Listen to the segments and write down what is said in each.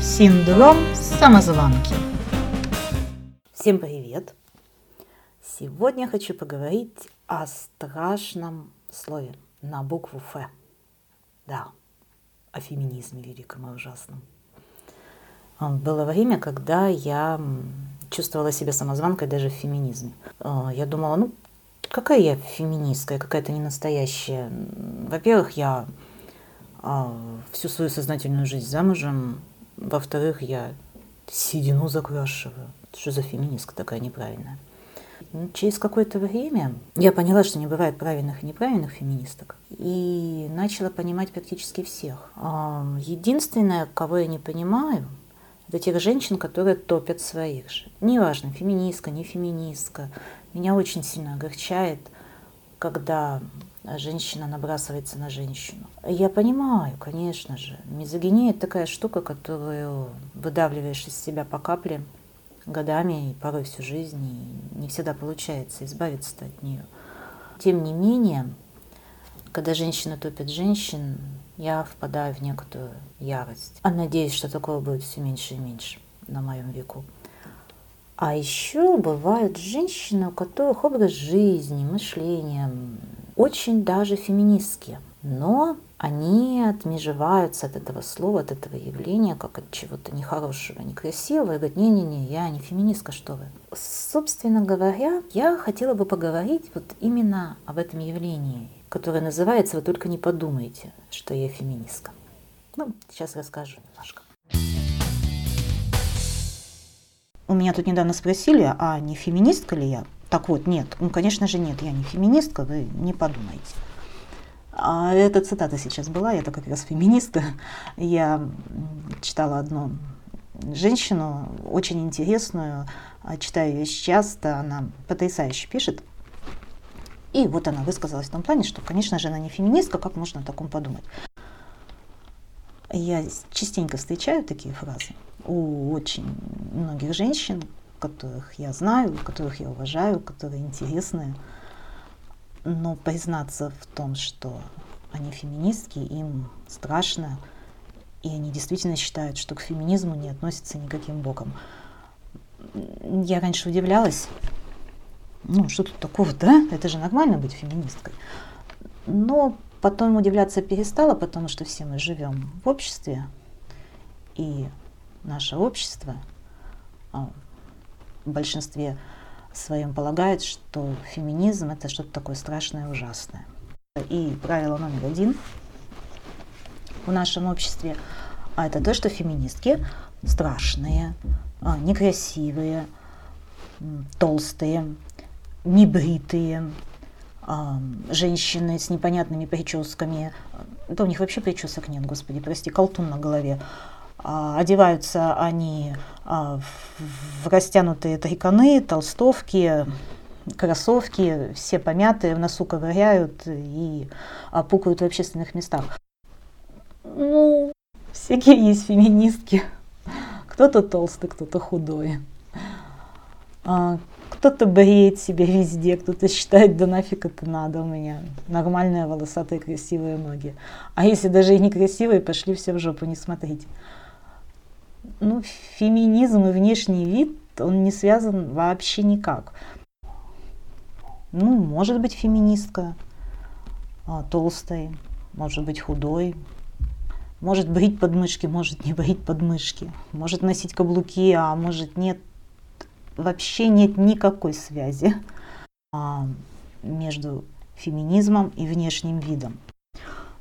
Синдром самозванки. Всем привет! Сегодня хочу поговорить о страшном слове на букву Ф. Да, о феминизме великом и ужасном. Было время, когда я чувствовала себя самозванкой даже в феминизме. А, я думала, ну, какая я феминистка, какая-то не настоящая. Во-первых, я а, всю свою сознательную жизнь замужем. Во-вторых, я седину закрашиваю. Что за феминистка такая неправильная? Ну, через какое-то время я поняла, что не бывает правильных и неправильных феминисток, и начала понимать практически всех. А, единственное, кого я не понимаю, это тех женщин, которые топят своих же. Неважно, феминистка, не феминистка. Меня очень сильно огорчает, когда женщина набрасывается на женщину. Я понимаю, конечно же, мизогиния – это такая штука, которую выдавливаешь из себя по капле годами и порой всю жизнь, и не всегда получается избавиться от нее. Тем не менее, когда женщина топит женщин, я впадаю в некоторую ярость. А надеюсь, что такого будет все меньше и меньше на моем веку. А еще бывают женщины, у которых образ жизни, мышление очень даже феминистские. Но они отмежеваются от этого слова, от этого явления, как от чего-то нехорошего, некрасивого, и говорят, не-не-не, я не феминистка, что вы. Собственно говоря, я хотела бы поговорить вот именно об этом явлении, которое называется «Вы только не подумайте, что я феминистка». Ну, сейчас расскажу немножко. У меня тут недавно спросили, а не феминистка ли я? Так вот, нет, ну, конечно же, нет, я не феминистка, вы не подумайте. А эта цитата сейчас была, я-то как раз феминистка. Я читала одну женщину, очень интересную, а, читаю ее часто, она потрясающе пишет. И вот она высказалась в том плане, что, конечно же, она не феминистка, как можно о таком подумать. Я частенько встречаю такие фразы у очень многих женщин, которых я знаю, которых я уважаю, которые интересные. Но признаться в том, что они феминистки, им страшно, и они действительно считают, что к феминизму не относятся никаким боком. Я раньше удивлялась, ну, что тут такого, да? Это же нормально быть феминисткой. Но потом удивляться перестала, потому что все мы живем в обществе, и наше общество а, в большинстве своем полагает, что феминизм это что-то такое страшное и ужасное. И правило номер один в нашем обществе а это то, что феминистки страшные, а, некрасивые, толстые, небритые, женщины с непонятными прическами. Да у них вообще причесок нет, господи, прости, колтун на голове. А, одеваются они а, в растянутые триконы, толстовки, кроссовки, все помятые, в носу ковыряют и пукают в общественных местах. Ну, всякие есть феминистки. Кто-то толстый, кто-то худой. Кто-то бреет себя везде, кто-то считает, да нафиг это надо, у меня нормальные волосатые красивые ноги. А если даже и некрасивые, пошли все в жопу, не смотрите. Ну, феминизм и внешний вид, он не связан вообще никак. Ну, может быть феминистка, а, толстой, может быть худой, может брить подмышки, может не брить подмышки, может носить каблуки, а может нет вообще нет никакой связи а, между феминизмом и внешним видом.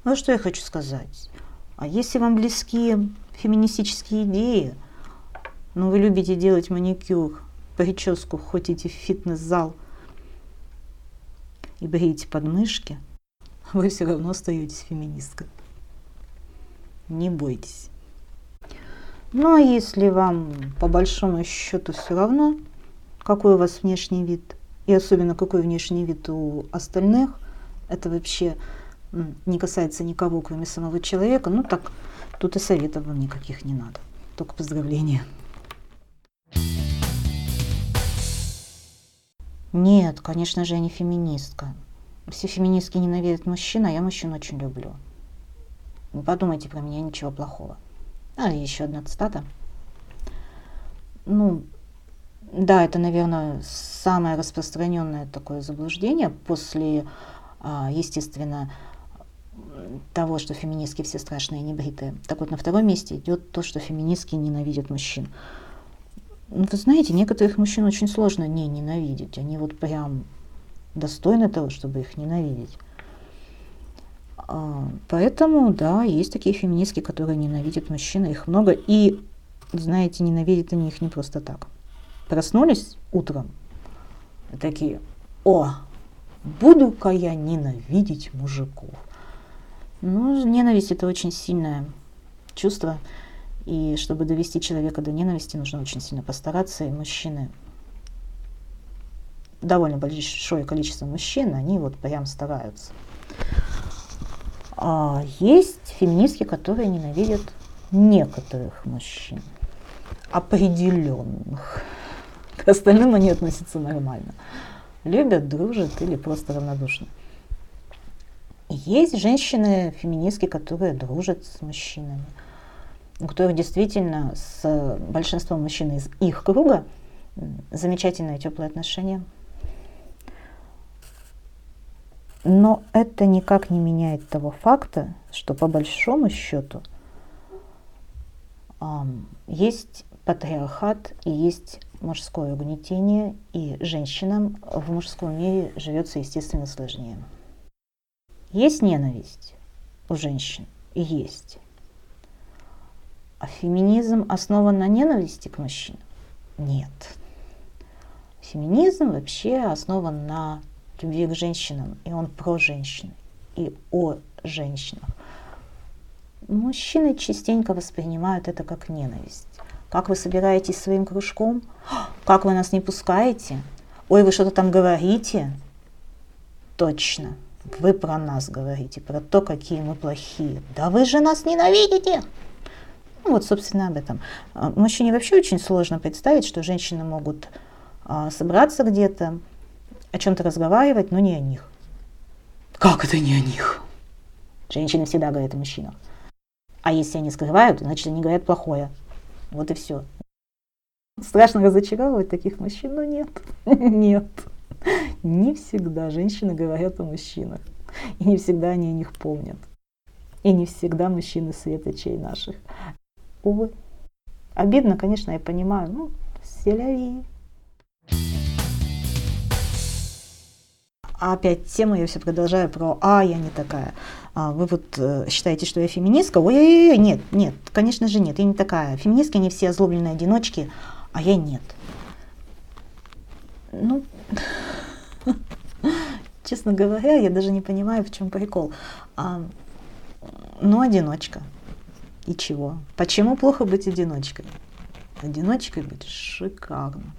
Ну что я хочу сказать? А если вам близки феминистические идеи, но вы любите делать маникюр, прическу, ходите в фитнес-зал и бреете подмышки, вы все равно остаетесь феминисткой. Не бойтесь. Ну а если вам по большому счету все равно, какой у вас внешний вид, и особенно какой внешний вид у остальных, это вообще не касается никого, кроме самого человека, ну так тут и советов вам никаких не надо, только поздравления. Нет, конечно же, я не феминистка. Все феминистки ненавидят мужчин, а я мужчин очень люблю. Не подумайте про меня ничего плохого. А, еще одна цитата. Ну, да, это, наверное, самое распространенное такое заблуждение после, а, естественно, того, что феминистки все страшные небритые. Так вот, на втором месте идет то, что феминистки ненавидят мужчин. Ну, вы знаете, некоторых мужчин очень сложно не ненавидеть. Они вот прям достойны того, чтобы их ненавидеть. А, поэтому, да, есть такие феминистки, которые ненавидят мужчин, их много. И, знаете, ненавидят они их не просто так. Проснулись утром, такие, о, буду-ка я ненавидеть мужиков. Ну, ненависть это очень сильное чувство. И чтобы довести человека до ненависти, нужно очень сильно постараться. И мужчины, довольно большое количество мужчин, они вот прям стараются. А есть феминистки, которые ненавидят некоторых мужчин, определенных. К остальным они относятся нормально. Любят, дружат или просто равнодушны. Есть женщины-феминистки, которые дружат с мужчинами, у которых действительно с большинством мужчин из их круга замечательные теплые отношения. Но это никак не меняет того факта, что по большому счету есть патриархат и есть мужское угнетение, и женщинам в мужском мире живется, естественно, сложнее. Есть ненависть у женщин? Есть. А феминизм основан на ненависти к мужчинам? Нет. Феминизм вообще основан на любви к женщинам, и он про женщин, и о женщинах. Мужчины частенько воспринимают это как ненависть. Как вы собираетесь своим кружком? Как вы нас не пускаете? Ой, вы что-то там говорите? Точно. Вы про нас говорите, про то, какие мы плохие. Да вы же нас ненавидите! Ну, вот, собственно, об этом. А, мужчине вообще очень сложно представить, что женщины могут а, собраться где-то, о чем-то разговаривать, но не о них. Как это не о них? Женщины всегда говорят о мужчинах. А если они скрывают, значит, они говорят плохое. Вот и все. Страшно разочаровывать таких мужчин, но нет. Нет. Не всегда женщины говорят о мужчинах. И не всегда они о них помнят. И не всегда мужчины светочей наших. Увы. Обидно, конечно, я понимаю. Ну, селяви. А опять тему я все продолжаю про «а, я не такая». А вы вот э, считаете, что я феминистка? Ой-ой-ой, нет, нет, конечно же нет, я не такая. Феминистки, они все озлобленные одиночки, а я нет. Ну, честно говоря, я даже не понимаю, в чем прикол. А, ну, одиночка. И чего? Почему плохо быть одиночкой? Одиночкой быть шикарно.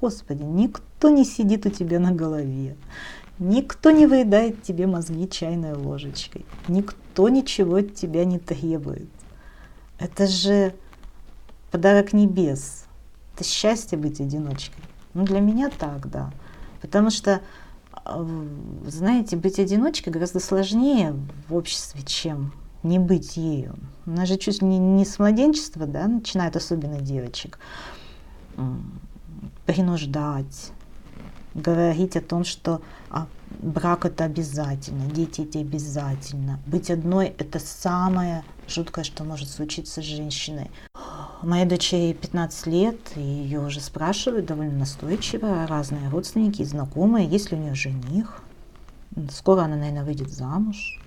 Господи, никто не сидит у тебя на голове. Никто не выедает тебе мозги чайной ложечкой. Никто ничего от тебя не требует. Это же подарок небес. Это счастье быть одиночкой. Ну, для меня так, да. Потому что, э, знаете, быть одиночкой гораздо сложнее в обществе, чем не быть ею. У нас же чуть не, не с младенчества, да, начинают особенно девочек принуждать, говорить о том, что а, брак это обязательно, дети это обязательно. Быть одной это самое жуткое, что может случиться с женщиной. Моей дочери 15 лет, и ее уже спрашивают довольно настойчиво разные родственники и знакомые, есть ли у нее жених. Скоро она, наверное, выйдет замуж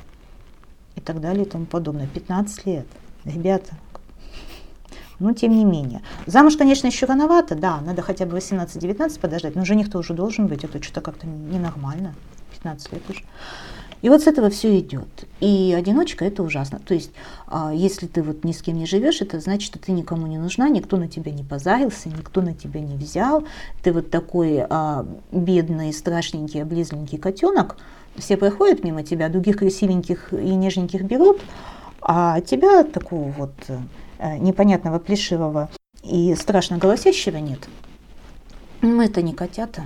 и так далее и тому подобное. 15 лет. Ребята, но тем не менее. Замуж, конечно, еще рановато, да, надо хотя бы 18-19 подождать, но жених-то уже должен быть, это что-то как-то ненормально, 15 лет уже. И вот с этого все идет. И одиночка это ужасно. То есть, а, если ты вот ни с кем не живешь, это значит, что ты никому не нужна, никто на тебя не позарился, никто на тебя не взял. Ты вот такой а, бедный, страшненький, облизленький котенок. Все проходят мимо тебя, других красивеньких и нежненьких берут, а тебя такого вот э, непонятного, плешивого и страшно голосящего нет. Мы это не котята.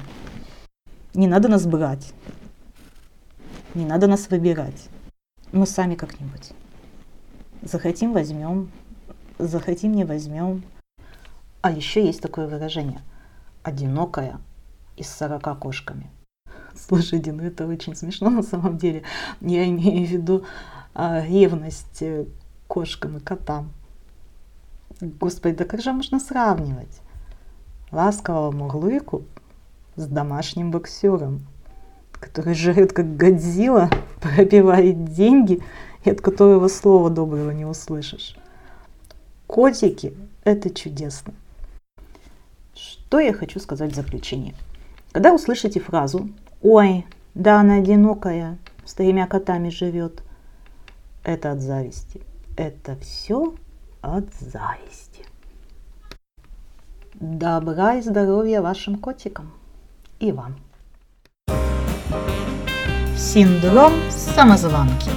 Не надо нас брать. Не надо нас выбирать. Мы сами как-нибудь. Захотим, возьмем. захотим не возьмем. А еще есть такое выражение. Одинокая и с 40 кошками. Слушайте, ну это очень смешно на самом деле. Я имею в виду ревность э, кошкам и котам. Господи, да как же можно сравнивать ласкового мурлыку с домашним боксером, который жрет как Годзилла, пропивает деньги и от которого слова доброго не услышишь. Котики – это чудесно. Что я хочу сказать в заключение? Когда услышите фразу «Ой, да она одинокая, с тремя котами живет», это от зависти. Это все от зависти. Добра и здоровья вашим котикам и вам. Синдром самозванки.